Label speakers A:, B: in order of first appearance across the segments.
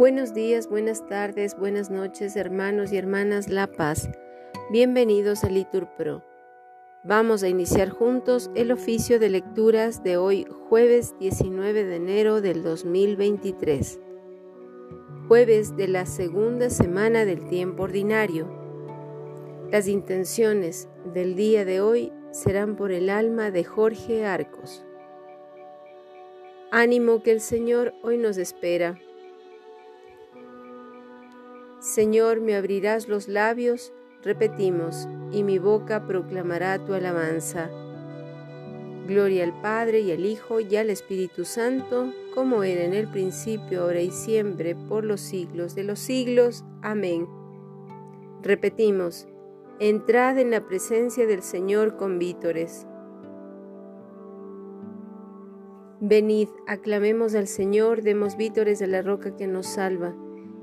A: Buenos días, buenas tardes, buenas noches, hermanos y hermanas La Paz. Bienvenidos a Litur Pro. Vamos a iniciar juntos el oficio de lecturas de hoy, jueves 19 de enero del 2023. Jueves de la segunda semana del tiempo ordinario. Las intenciones del día de hoy serán por el alma de Jorge Arcos. Ánimo que el Señor hoy nos espera Señor, me abrirás los labios, repetimos, y mi boca proclamará tu alabanza. Gloria al Padre y al Hijo y al Espíritu Santo, como era en el principio, ahora y siempre, por los siglos de los siglos. Amén. Repetimos, entrad en la presencia del Señor con vítores. Venid, aclamemos al Señor, demos vítores a la roca que nos salva.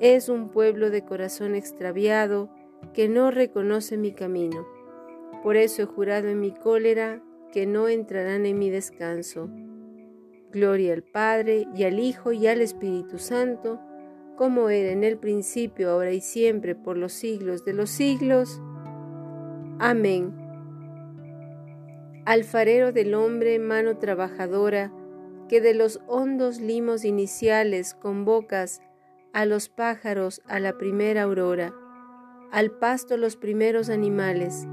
A: es un pueblo de corazón extraviado que no reconoce mi camino. Por eso he jurado en mi cólera que no entrarán en mi descanso. Gloria al Padre y al Hijo y al Espíritu Santo, como era en el principio, ahora y siempre, por los siglos de los siglos. Amén. Alfarero del hombre, mano trabajadora, que de los hondos limos iniciales convocas a los pájaros a la primera aurora, al pasto los primeros animales.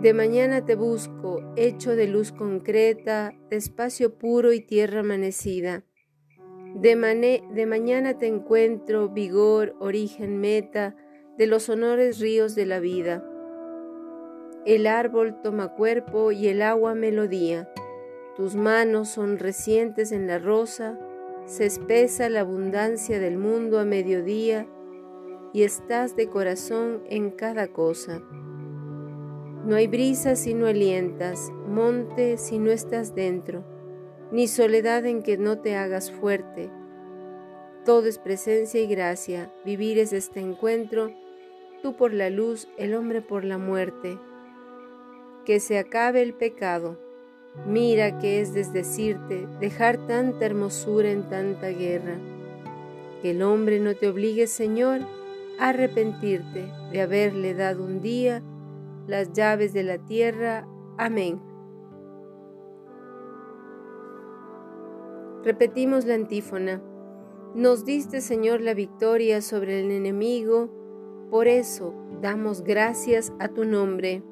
A: De mañana te busco, hecho de luz concreta, de espacio puro y tierra amanecida. De, de mañana te encuentro, vigor, origen, meta, de los honores ríos de la vida. El árbol toma cuerpo y el agua melodía. Tus manos son recientes en la rosa, se espesa la abundancia del mundo a mediodía y estás de corazón en cada cosa. No hay brisa si no alientas, monte si no estás dentro, ni soledad en que no te hagas fuerte. Todo es presencia y gracia, vivir es este encuentro, tú por la luz, el hombre por la muerte. Que se acabe el pecado Mira que es desdecirte, dejar tanta hermosura en tanta guerra. Que el hombre no te obligue, Señor, a arrepentirte de haberle dado un día las llaves de la tierra. Amén. Repetimos la antífona. Nos diste, Señor, la victoria sobre el enemigo, por eso damos gracias a tu nombre.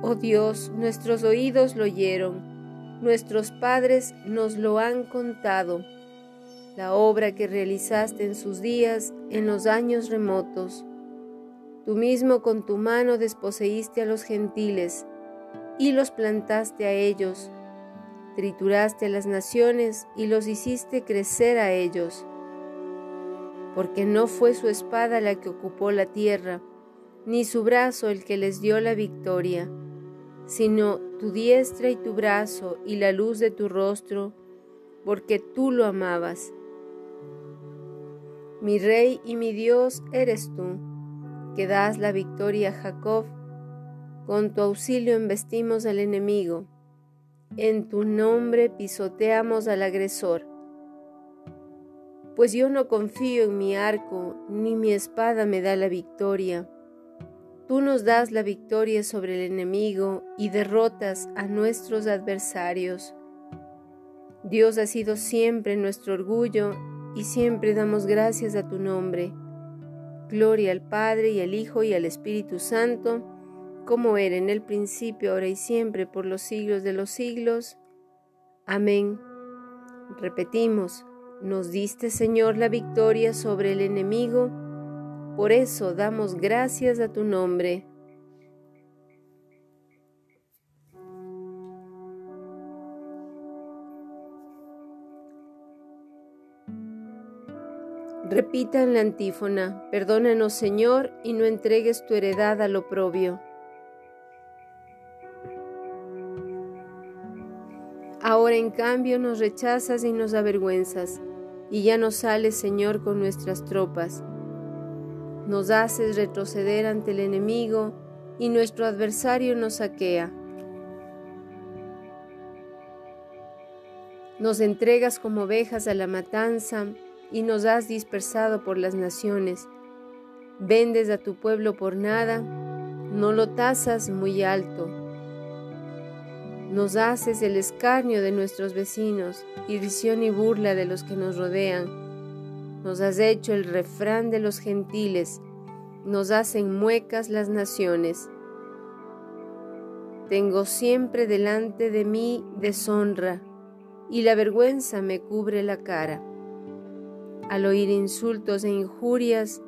A: Oh Dios, nuestros oídos lo oyeron, nuestros padres nos lo han contado, la obra que realizaste en sus días, en los años remotos. Tú mismo con tu mano desposeíste a los gentiles y los plantaste a ellos, trituraste a las naciones y los hiciste crecer a ellos, porque no fue su espada la que ocupó la tierra, ni su brazo el que les dio la victoria sino tu diestra y tu brazo y la luz de tu rostro, porque tú lo amabas. Mi rey y mi Dios eres tú, que das la victoria a Jacob. Con tu auxilio embestimos al enemigo. En tu nombre pisoteamos al agresor. Pues yo no confío en mi arco, ni mi espada me da la victoria Tú nos das la victoria sobre el enemigo y derrotas a nuestros adversarios. Dios ha sido siempre nuestro orgullo y siempre damos gracias a tu nombre. Gloria al Padre y al Hijo y al Espíritu Santo, como era en el principio, ahora y siempre, por los siglos de los siglos. Amén. Repetimos, nos diste Señor la victoria sobre el enemigo, por eso damos gracias a tu nombre. Repitan la antífona, perdónanos Señor y no entregues tu heredad al oprobio. Ahora en cambio nos rechazas y nos avergüenzas, y ya no sales Señor con nuestras tropas. Nos haces retroceder ante el enemigo y nuestro adversario nos saquea. Nos entregas como ovejas a la matanza y nos has dispersado por las naciones. Vendes a tu pueblo por nada, no lo tasas muy alto. Nos haces el escarnio de nuestros vecinos, irrisión y burla de los que nos rodean. Nos has hecho el refrán de los gentiles, nos hacen muecas las naciones. Tengo siempre delante de mí deshonra, y la vergüenza me cubre la cara al oír insultos e injurias,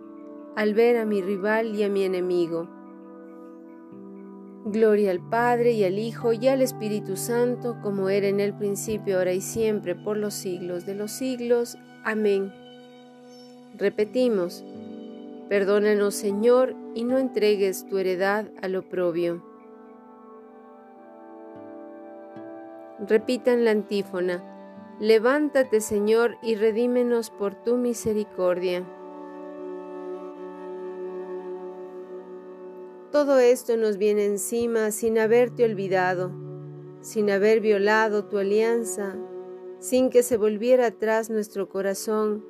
A: al ver a mi rival y a mi enemigo. Gloria al Padre y al Hijo y al Espíritu Santo, como era en el principio, ahora y siempre, por los siglos de los siglos. Amén. Repetimos, perdónanos Señor y no entregues tu heredad al oprobio. Repitan la antífona. Levántate, Señor, y redímenos por tu misericordia. Todo esto nos viene encima sin haberte olvidado, sin haber violado tu alianza, sin que se volviera atrás nuestro corazón,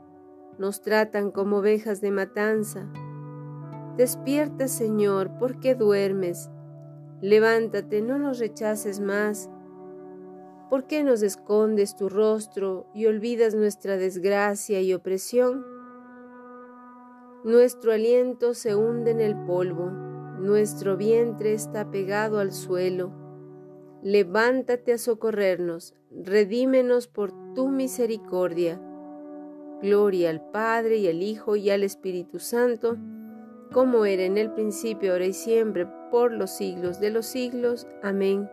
A: nos tratan como ovejas de matanza. Despierta, Señor, porque duermes. Levántate, no nos rechaces más ¿Por qué nos escondes tu rostro y olvidas nuestra desgracia y opresión? Nuestro aliento se hunde en el polvo, nuestro vientre está pegado al suelo. Levántate a socorrernos, redímenos por tu misericordia. Gloria al Padre y al Hijo y al Espíritu Santo, como era en el principio, ahora y siempre, por los siglos de los siglos. Amén.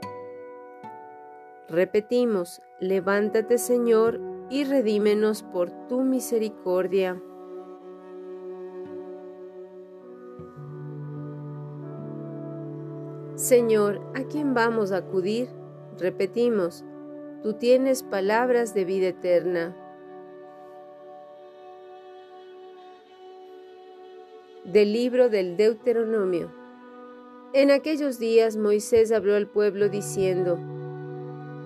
A: Repetimos, levántate Señor y redímenos por tu misericordia. Señor, ¿a quién vamos a acudir? Repetimos, tú tienes palabras de vida eterna. Del libro del Deuteronomio. En aquellos días Moisés habló al pueblo diciendo,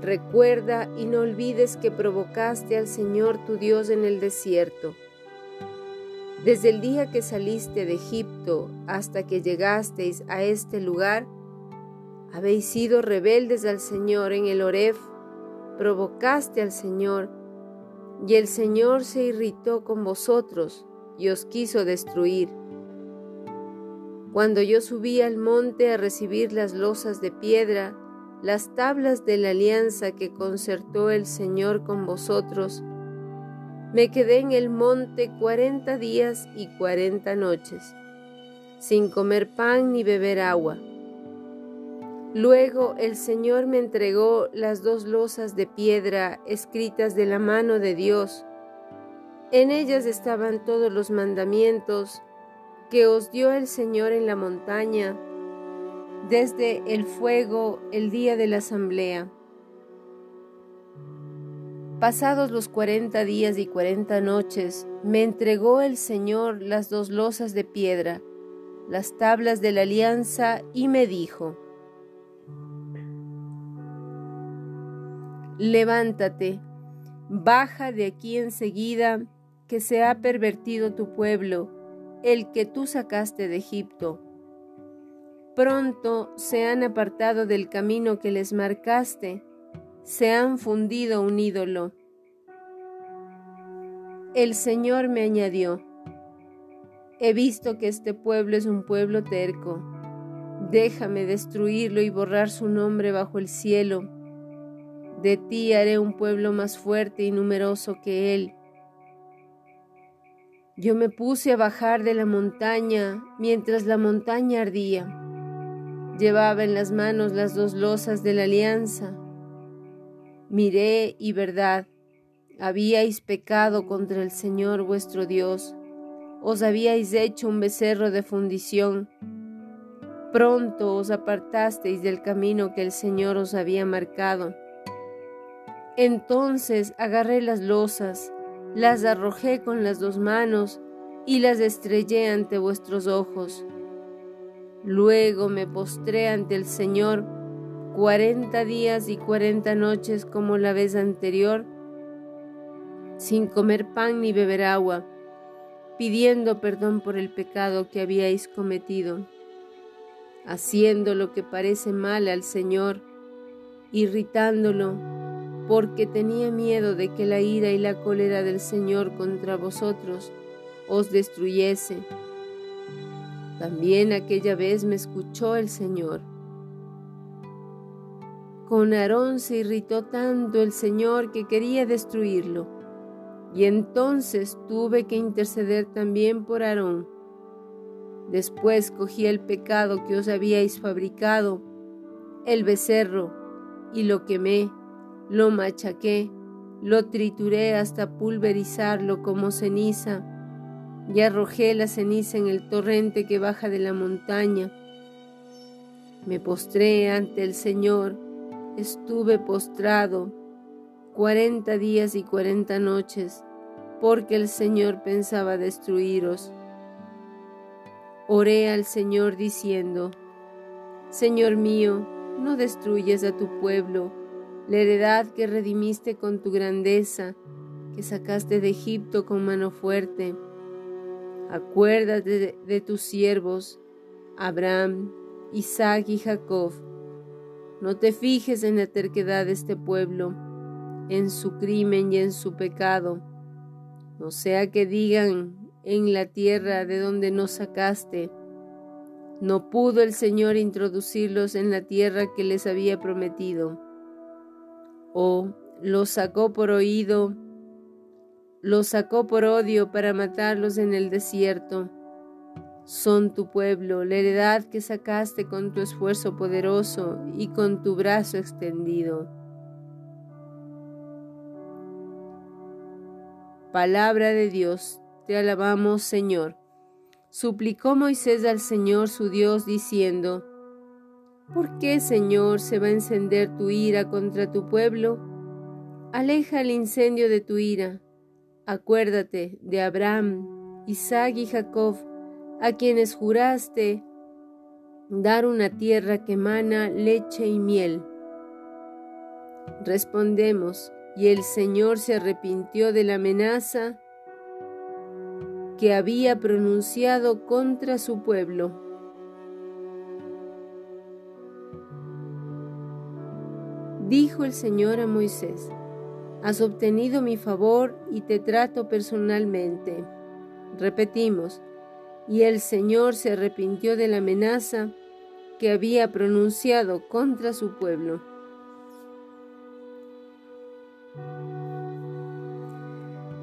A: Recuerda y no olvides que provocaste al Señor tu Dios en el desierto. Desde el día que saliste de Egipto hasta que llegasteis a este lugar, habéis sido rebeldes al Señor en el Oref, provocaste al Señor, y el Señor se irritó con vosotros y os quiso destruir. Cuando yo subí al monte a recibir las losas de piedra, las tablas de la alianza que concertó el Señor con vosotros, me quedé en el monte cuarenta días y cuarenta noches, sin comer pan ni beber agua. Luego el Señor me entregó las dos losas de piedra escritas de la mano de Dios. En ellas estaban todos los mandamientos que os dio el Señor en la montaña desde el fuego el día de la asamblea. Pasados los cuarenta días y cuarenta noches, me entregó el Señor las dos losas de piedra, las tablas de la alianza, y me dijo, Levántate, baja de aquí enseguida, que se ha pervertido tu pueblo, el que tú sacaste de Egipto. Pronto se han apartado del camino que les marcaste, se han fundido un ídolo. El Señor me añadió, he visto que este pueblo es un pueblo terco, déjame destruirlo y borrar su nombre bajo el cielo. De ti haré un pueblo más fuerte y numeroso que él. Yo me puse a bajar de la montaña mientras la montaña ardía. Llevaba en las manos las dos losas de la alianza Miré y verdad, habíais pecado contra el Señor vuestro Dios, os habíais hecho un becerro de fundición. Pronto os apartasteis del camino que el Señor os había marcado. Entonces agarré las losas, las arrojé con las dos manos y las estrellé ante vuestros ojos. Luego me postré ante el Señor cuarenta días y cuarenta noches como la vez anterior, sin comer pan ni beber agua, pidiendo perdón por el pecado que habíais cometido, haciendo lo que parece mal al Señor, irritándolo, porque tenía miedo de que la ira y la cólera del Señor contra vosotros os destruyese. También aquella vez me escuchó el Señor con Aarón se irritó tanto el Señor que quería destruirlo, y entonces tuve que interceder también por Aarón. Después cogí el pecado que os habíais fabricado, el becerro, y lo quemé, lo machaqué, lo trituré hasta pulverizarlo como ceniza, y arrojé la ceniza en el torrente que baja de la montaña. Me postré ante el Señor, estuve postrado cuarenta días y cuarenta noches, porque el Señor pensaba destruiros. Oré al Señor diciendo, Señor mío, no destruyes a tu pueblo, la heredad que redimiste con tu grandeza, que sacaste de Egipto con mano fuerte. Acuérdate de, de tus siervos, Abraham, Isaac y Jacob, no te fijes en la terquedad de este pueblo, en su crimen y en su pecado. No sea que digan en la tierra de donde nos sacaste, no pudo el Señor introducirlos en la tierra que les había prometido. O los sacó por oído, los sacó por odio para matarlos en el desierto son tu pueblo, la heredad que sacaste con tu esfuerzo poderoso y con tu brazo extendido. Palabra de Dios, te alabamos Señor. Suplicó Moisés al Señor su Dios diciendo, ¿Por qué, Señor, se va a encender tu ira contra tu pueblo? Aleja el incendio de tu ira. Acuérdate de Abraham, Isaac y Jacob, a quienes juraste dar una tierra que emana leche y miel. Respondemos, y el Señor se arrepintió de la amenaza que había pronunciado contra su pueblo. Dijo el Señor a Moisés, Has obtenido mi favor y te trato personalmente. Repetimos, y el Señor se arrepintió de la amenaza que había pronunciado contra su pueblo.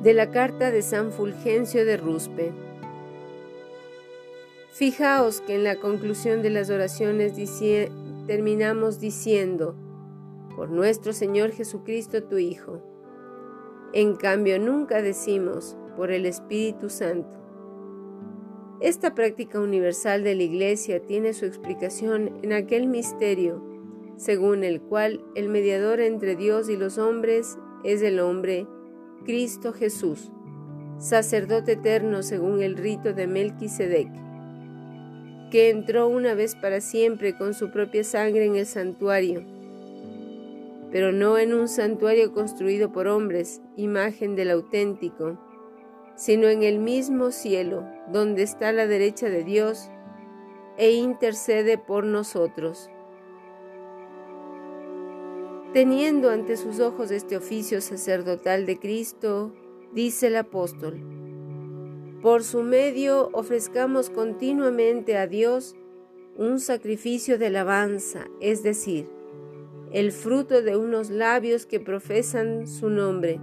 A: De la carta de San Fulgencio de Ruspe. Fijaos que en la conclusión de las oraciones terminamos diciendo, por nuestro Señor Jesucristo tu Hijo. En cambio, nunca decimos, por el Espíritu Santo. Esta práctica universal de la Iglesia tiene su explicación en aquel misterio, según el cual el mediador entre Dios y los hombres es el hombre Cristo Jesús, sacerdote eterno según el rito de Melquisedec, que entró una vez para siempre con su propia sangre en el santuario, pero no en un santuario construido por hombres, imagen del auténtico, sino en el mismo cielo, donde está la derecha de Dios, e intercede por nosotros. Teniendo ante sus ojos este oficio sacerdotal de Cristo, dice el apóstol, por su medio ofrezcamos continuamente a Dios un sacrificio de alabanza, es decir, el fruto de unos labios que profesan su nombre.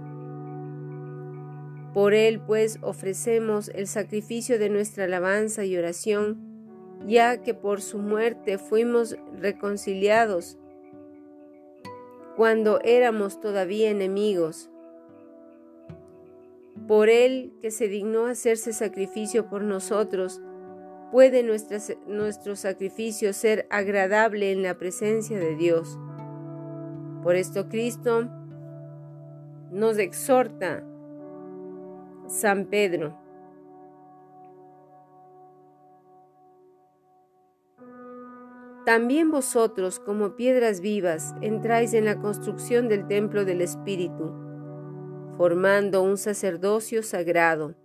A: Por él, pues, ofrecemos el sacrificio de nuestra alabanza y oración, ya que por su muerte fuimos reconciliados cuando éramos todavía enemigos. Por Él que se dignó hacerse sacrificio por nosotros, puede nuestro sacrificio ser agradable en la presencia de Dios. Por esto Cristo nos exhorta San Pedro También vosotros, como piedras vivas, entráis en la construcción del templo del Espíritu, formando un sacerdocio sagrado,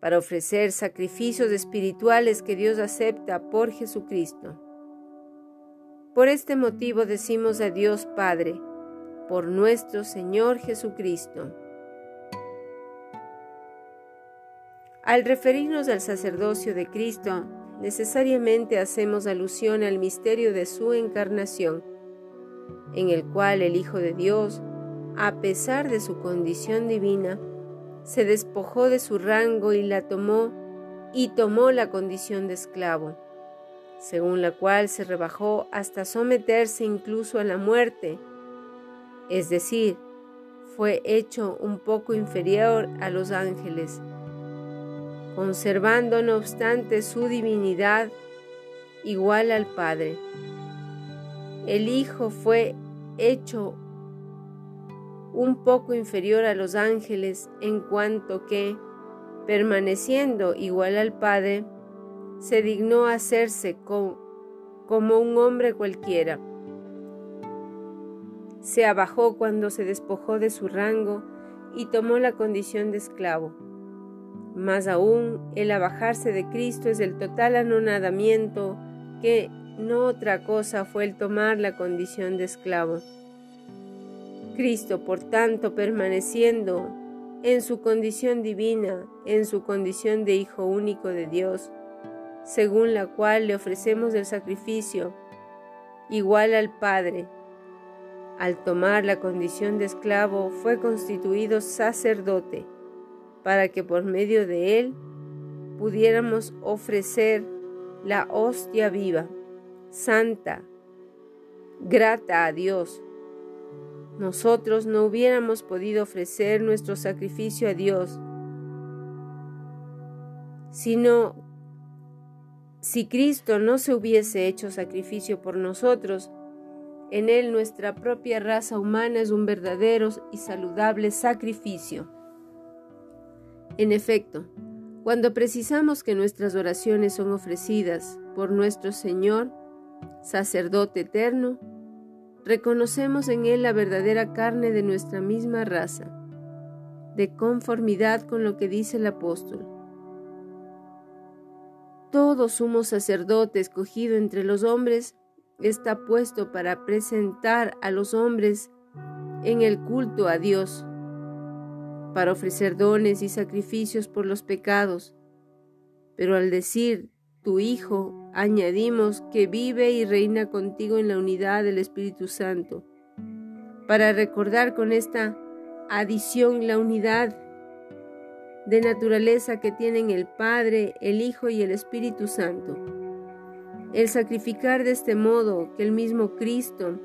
A: para ofrecer sacrificios espirituales que Dios acepta por Jesucristo. Por este motivo decimos a Dios Padre, por nuestro Señor Jesucristo. Al referirnos al sacerdocio de Cristo, necesariamente hacemos alusión al misterio de su encarnación, en el cual el Hijo de Dios, a pesar de su condición divina, se despojó de su rango y la tomó y tomó la condición de esclavo, según la cual se rebajó hasta someterse incluso a la muerte, es decir, fue hecho un poco inferior a los ángeles conservando no obstante su divinidad igual al Padre. El Hijo fue hecho un poco inferior a los ángeles en cuanto que, permaneciendo igual al Padre, se dignó hacerse como un hombre cualquiera. Se abajó cuando se despojó de su rango y tomó la condición de esclavo más aún, el abajarse de Cristo es el total anonadamiento que no otra cosa fue el tomar la condición de esclavo. Cristo, por tanto, permaneciendo en su condición divina, en su condición de Hijo único de Dios, según la cual le ofrecemos el sacrificio, igual al Padre, al tomar la condición de esclavo, fue constituido sacerdote para que por medio de él pudiéramos ofrecer la hostia viva, santa, grata a Dios. Nosotros no hubiéramos podido ofrecer nuestro sacrificio a Dios, sino si Cristo no se hubiese hecho sacrificio por nosotros, en Él nuestra propia raza humana es un verdadero y saludable sacrificio. En efecto, cuando precisamos que nuestras oraciones son ofrecidas por nuestro Señor, sacerdote eterno, reconocemos en Él la verdadera carne de nuestra misma raza, de conformidad con lo que dice el apóstol. Todo sumo sacerdote escogido entre los hombres está puesto para presentar a los hombres en el culto a Dios para ofrecer dones y sacrificios por los pecados. Pero al decir tu Hijo, añadimos que vive y reina contigo en la unidad del Espíritu Santo, para recordar con esta adición la unidad de naturaleza que tienen el Padre, el Hijo y el Espíritu Santo. El sacrificar de este modo que el mismo Cristo,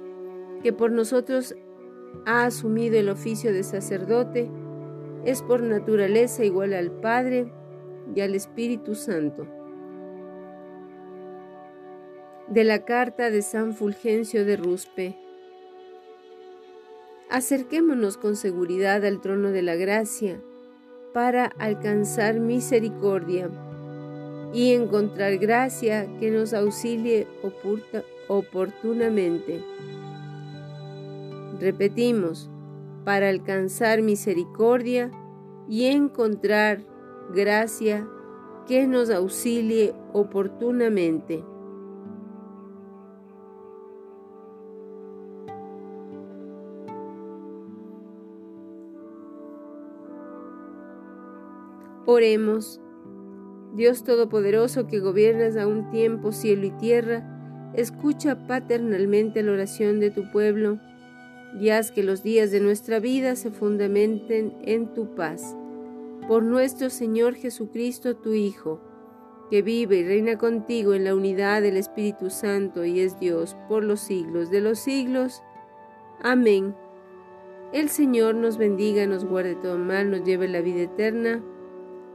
A: que por nosotros ha asumido el oficio de sacerdote, es por naturaleza igual al Padre y al Espíritu Santo. De la carta de San Fulgencio de Ruspe. Acerquémonos con seguridad al trono de la gracia para alcanzar misericordia y encontrar gracia que nos auxilie oportunamente. Repetimos, para alcanzar misericordia y encontrar gracia que nos auxilie oportunamente. Oremos. Dios Todopoderoso que gobiernas a un tiempo cielo y tierra, escucha paternalmente la oración de tu pueblo y haz que los días de nuestra vida se fundamenten en tu paz. Por nuestro Señor Jesucristo, tu Hijo, que vive y reina contigo en la unidad del Espíritu Santo y es Dios por los siglos de los siglos. Amén. El Señor nos bendiga, nos guarde todo mal, nos lleve la vida eterna.